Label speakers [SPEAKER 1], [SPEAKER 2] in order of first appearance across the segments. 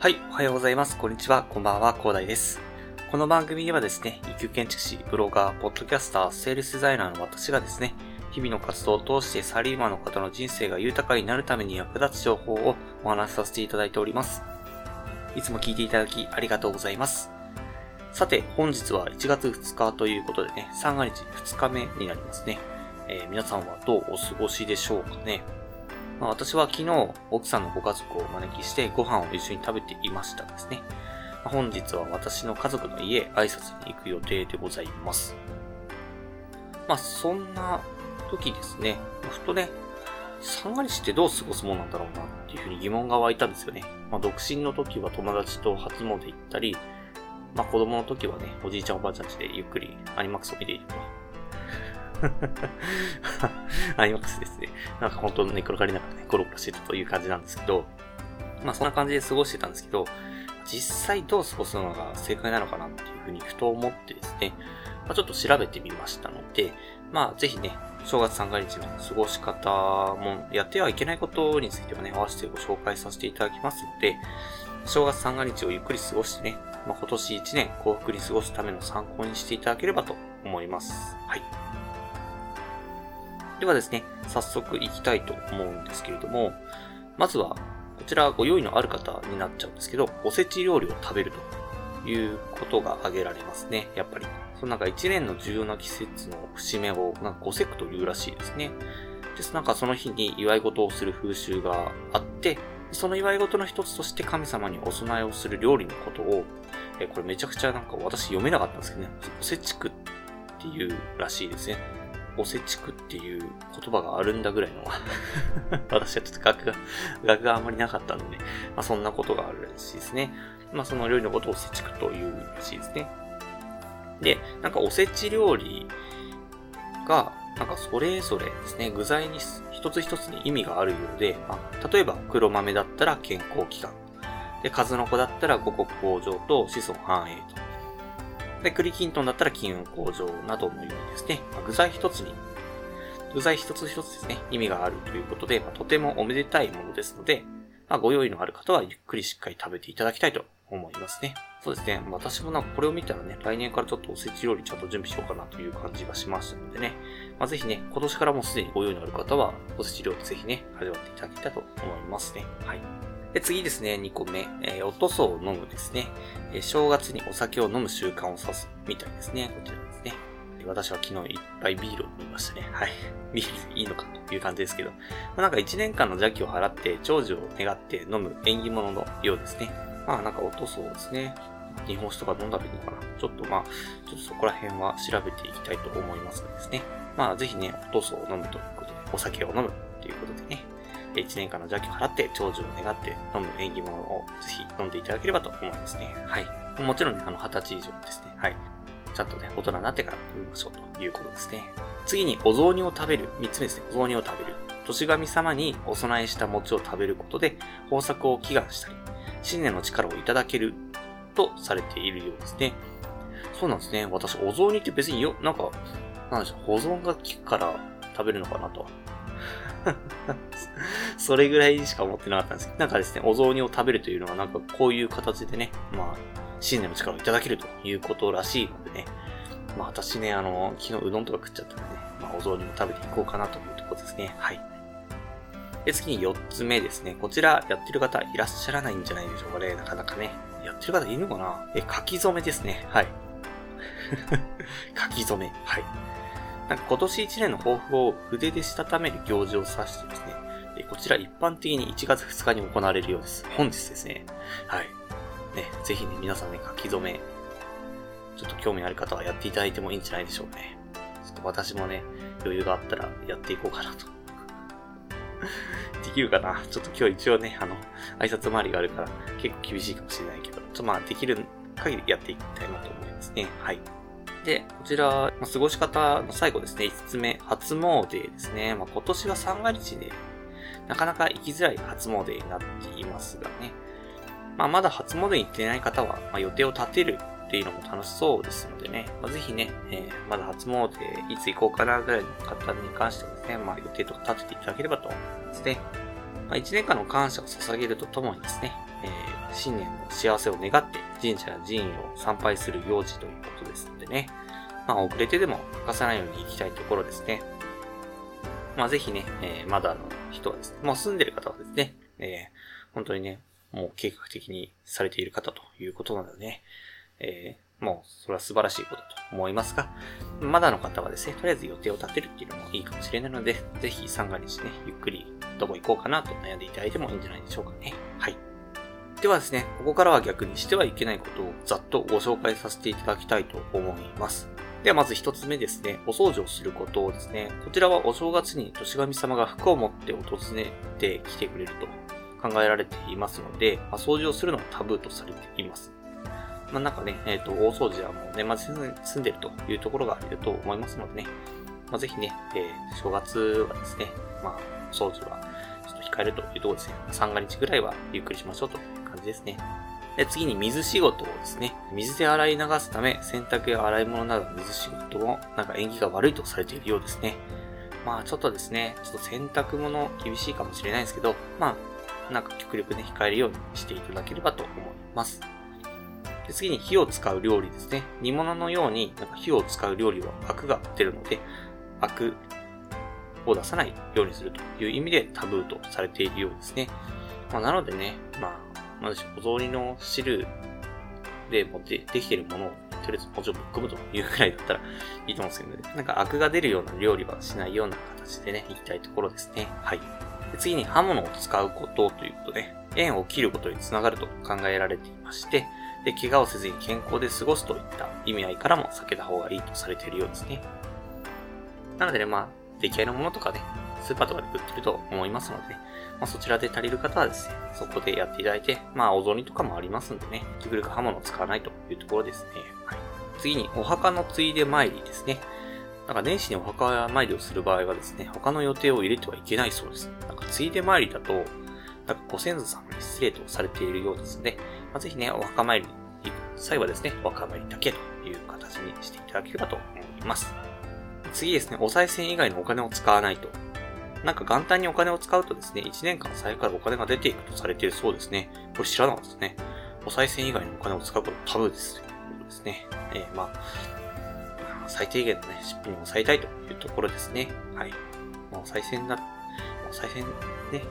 [SPEAKER 1] はい、おはようございます。こんにちは。こんばんは。広大です。この番組ではですね、一級建築士、ブロガー、ポッドキャスター、セールスデザイナーの私がですね、日々の活動を通してサリーマンの方の人生が豊かになるために役立つ情報をお話しさせていただいております。いつも聞いていただきありがとうございます。さて、本日は1月2日ということでね、三が日2日目になりますね。えー皆さんはどうお過ごしでしょうかね。まあ、私は昨日、奥さんのご家族をお招きしてご飯を一緒に食べていましたですね。ま本日は私の家族の家挨拶に行く予定でございます。まあ、そんな時ですね、ふとね、三が日ってどう過ごすもんなんだろうなっていうふうに疑問が湧いたんですよね。まあ、独身の時は友達と初詣行ったり、まあ、子供の時はね、おじいちゃんおばあちゃん家でゆっくりアニマックスを見ていると。アニマックスですね。なんか本当の寝転がりながらね、ゴロゴロしてたという感じなんですけど、まあそんな感じで過ごしてたんですけど、実際どう過ごすのが正解なのかなっていうふうにふと思ってですね、まあ、ちょっと調べてみましたので、まあぜひね、正月三が日の過ごし方も、やってはいけないことについてはね、合わせてご紹介させていただきますので、正月三が日をゆっくり過ごしてね、まあ、今年一年幸福に過ごすための参考にしていただければと思います。はい。ではですね、早速行きたいと思うんですけれども、まずは、こちらご用意のある方になっちゃうんですけど、おせち料理を食べるということが挙げられますね、やっぱり。そのなんか一年の重要な季節の節目を、なんか五節句というらしいですね。です。なんかその日に祝い事をする風習があって、その祝い事の一つとして神様にお供えをする料理のことを、えこれめちゃくちゃなんか私読めなかったんですけどね、おせちくっていうらしいですね。おせちくっていう言葉があるんだぐらいの 私はちょっと学が、学があんまりなかったので、まあそんなことがあるらしいですね。まあその料理のことをおせちくというらしいですね。で、なんかおせち料理が、なんかそれぞれですね、具材に一つ一つに意味があるようで、まあ、例えば黒豆だったら健康祈願。で、数の子だったら五穀向上と子孫繁栄と。で、栗きんとんだったら金運向上などのようにですね、まあ具材一つに、具材一つ一つですね、意味があるということで、まあとてもおめでたいものですので、まあ、ご用意のある方はゆっくりしっかり食べていただきたいと思いますね。そうですね。私もなんかこれを見たらね、来年からちょっとおせち料理ちゃんと準備しようかなという感じがしましたのでね。まあ、ぜひね、今年からもうすでにご用意のある方は、おせち料理ぜひね、味わっていただきたいと思いますね。はい。で、次ですね、2個目。えー、おとそを飲むですね。えー正月にお酒を飲む習慣を指すみたいですね。こちらですね。私は昨日いっぱいビールを飲みましたね。はい。ビールでいいのかという感じですけど。まあ、なんか1年間の邪気を払って長寿を願って飲む縁起物のようですね。まあなんかおとそうですね。日本酒とか飲んだらいいのかな。ちょっとまあ、ちょっとそこら辺は調べていきたいと思いますがですね。まあぜひね、おとそうを飲むということで、お酒を飲むということでね。1年間の邪気を払って長寿を願って飲む縁起物をぜひ飲んでいただければと思いますね。はい。もちろんね、あの、20歳以上ですね。はい。ちゃんとね、大人になってから飲みましょうということですね。次に、お雑煮を食べる。3つ目ですね。お雑煮を食べる。年神様にお供えした餅を食べることで、豊作を祈願したり、新年の力をいただけるとされているようですね。そうなんですね。私、お雑煮って別によ、なんか、なんでしょう、保存が効くから食べるのかなと。それぐらいしか思ってなかったんですけど、なんかですね、お雑煮を食べるというのはなんかこういう形でね、まあ、新年の力をいただけるということらしいのでね、まあ私ね、あの、昨日うどんとか食っちゃったんでね、まあお雑煮も食べていこうかなというところですね。はい。で、次に4つ目ですね。こちらやってる方いらっしゃらないんじゃないでしょうかね。なかなかね。やってる方いるのかな？え、書き初めですね。はい。書き初め。はい。なんか今年1年の抱負を筆でしたためる行事を指してですね、こちら一般的に1月2日に行われるようです。本日ですね。はい。ね、ぜひね、皆さんね、書き初め、ちょっと興味ある方はやっていただいてもいいんじゃないでしょうね。ちょっと私もね、余裕があったらやっていこうかなと。できるかな？ちょっと今日一応ね、あの、挨拶回りがあるから結構厳しいかもしれないけど、ちょっとまあできる限りやっていきたいなと思いますね。はい。で、こちら、まあ過ごし方の最後ですね、5つ目、初詣ですね。まあ、今年は三が日で、なかなか行きづらい初詣になっていますがね。まあ、まだ初詣に行ってない方は、まあ、予定を立てるっていうのも楽しそうですのでね、まあ、ぜひね、えーまだ初詣いつ行こうかなぐらいの方に関してはですね、まあ、予定とか立てていただければと思いますね。まあ、1年間の感謝を捧げるとともにですね、えー新年の幸せを願って神社や寺院を参拝する行事ということですのでね、まあ遅れてでも欠かさないように行きたいところですね。まあぜひね、えー、まだの人はですね、もう住んでる方はですね、えー、本当にね、もう計画的にされている方ということなのでね、えー、もうそれは素晴らしいことと思いますが、まだの方はですね、とりあえず予定を立てるっていうのもいいかもしれないので、ぜひ三が日ね、ゆっくりどこ行こうかなと悩んでいただいてもいいんじゃないでしょうかね。はい。ではですね、ここからは逆にしてはいけないことをざっとご紹介させていただきたいと思います。ではまず一つ目ですね、お掃除をすることをですね、こちらはお正月に年神様が服を持って訪ねてきてくれると考えられていますので、まあ、掃除をするのはタブーとされています。まあ、なんかね、えっ、ー、と、大掃除はもう年末に住んでるというところがあると思いますのでね、まあ、ぜひね、えー、正月はですね、まあ、掃除はちょっと控えるというところですね。三が日ぐらいはゆっくりしましょうという感じですね。で次に水仕事をですね、水で洗い流すため、洗濯や洗い物などの水仕事もなんか縁起が悪いとされているようですね。まあちょっとですね、ちょっと洗濯物厳しいかもしれないですけど、まあなんか極力ね、控えるようにしていただければと思います。で次に火を使う料理ですね。煮物のようになんか火を使う料理はアクが出るので、アクを出さないようにするという意味でタブーとされているようですね。まあ、なのでね、まあ、まずお雑煮の汁でもでできてるものをとりあえずもちょっとぶっ込むというくらいだったらいいと思うんですけどね。なんかアクが出るような料理はしないような形でね、いきたいところですね。はい。で次に刃物を使うことということで、縁を切ることにつながると考えられていまして、で、怪我をせずに健康で過ごすといった意味合いからも避けた方がいいとされているようですね。なのでね、まあ、出来合いのものとかね、スーパーとかで売ってると思いますので、まあ、そちらで足りる方はですね、そこでやっていただいて、まあ、お雑煮とかもありますんでね、極力刃物を使わないというところですね。はい。次に、お墓のついで参りですね。なんか年始にお墓参りをする場合はですね、他の予定を入れてはいけないそうです。なんかついで参りだと、なんかご先祖様に失礼とされているようですので、まあ、ぜひね、お墓参りに行く際はですね、お墓参りだけという形にしていただければと思います。次ですね、お賽銭以外のお金を使わないと。なんか元旦にお金を使うとですね、1年間財布からお金が出ていくとされているそうですね。これ知らなかったですね。お賽銭以外のお金を使うことタブーです。ということですね。えー、まあ、最低限のね、出費に抑えたいというところですね。はい。まあ、お賽銭だ、お賽銭ね、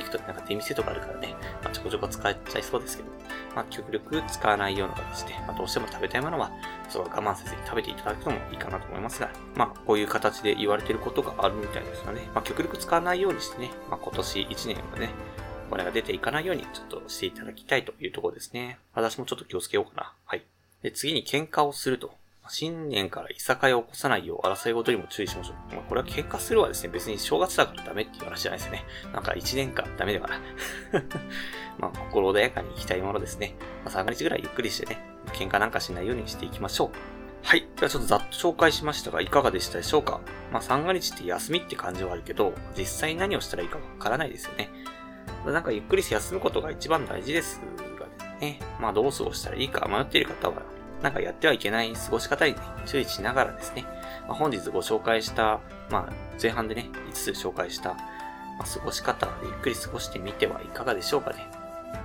[SPEAKER 1] 行くとなんか出店とかあるからね、まあ、ちょこちょこ使っちゃいそうですけど、まあ、極力使わないような形で、まあ、どうしても食べたいものは、それを我慢せずに食べていただくのもいいかなと思いますが、まあ、こういう形で言われてることがあるみたいですので、まあ、極力使わないようにしてね、まあ、今年1年はね、これが出ていかないようにちょっとしていただきたいというところですね。私もちょっと気をつけようかな。はい。で、次に喧嘩をすると。新年からいさかいを起こさないよう争いごとにも注意しましょう。まあ、これは喧嘩するはですね、別に正月だからダメっていう話じゃないですよね。なんか1年間ダメだから。まあ、心穏やかに行きたいものですね。まあ、3日ぐらいゆっくりしてね、喧嘩なんかしないようにしていきましょう。はい。ではちょっとざっと紹介しましたが、いかがでしたでしょうか？まあ、三が日って休みって感じはあるけど、実際何をしたらいいかわからないですよね。なんかゆっくりして休むことが一番大事ですがね。まあ、どう過ごしたらいいか迷っている方は、なんかやってはいけない過ごし方に、注意しながらですね、まあ、本日ご紹介した、まあ、前半でね、5つ紹介した、まあ、過ごし方でゆっくり過ごしてみてはいかがでしょうかね。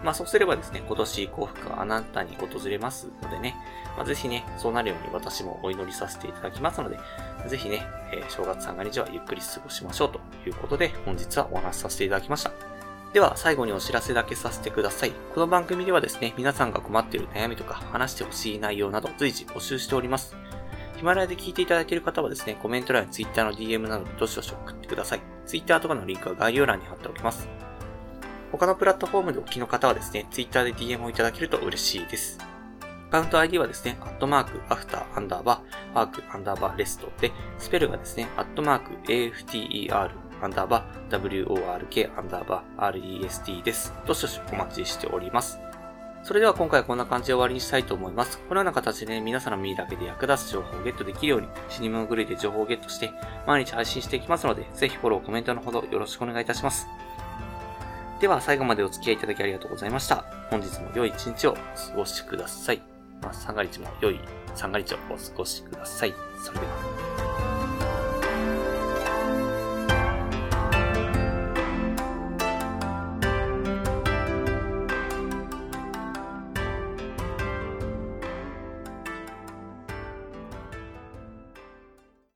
[SPEAKER 1] まあそうすればですね、今年幸福があなたに訪れますのでね、まあ、ぜひね、そうなるように私もお祈りさせていただきますので、ぜひね、えー、正月三が日はゆっくり過ごしましょうということで、本日はお話しさせていただきました。では、最後にお知らせだけさせてください。この番組ではですね、皆さんが困っている悩みとか、話してほしい内容など随時募集しております。ヒマラヤで聞いていただける方はですね、コメント欄や Twitter の DM などどしどし送ってください。Twitter とかのリンクは概要欄に貼っておきます。他のプラットフォームでお聞きの方はですね、Twitter で DM をいただけると嬉しいです。アカウント ID はですね、アットマーク、アフター、アンダーバー、ワーク、アンダーバー、レストで、スペルがですね、アットマーク、AFTER、アンダーバー、WORK、アンダーバー、REST です。どしどしお待ちしております。それでは今回はこんな感じで終わりにしたいと思います。このような形で、ね、皆さんの耳だけで役立つ情報をゲットできるように、死に物狂いで情報をゲットして、毎日配信していきますので、ぜひフォロー、コメントのほどよろしくお願いいたします。では最後までお付き合いいただきありがとうございました。本日も良い一日をお過ごしください。まあ、三が日も良い三が日をお過ごしください。それでは。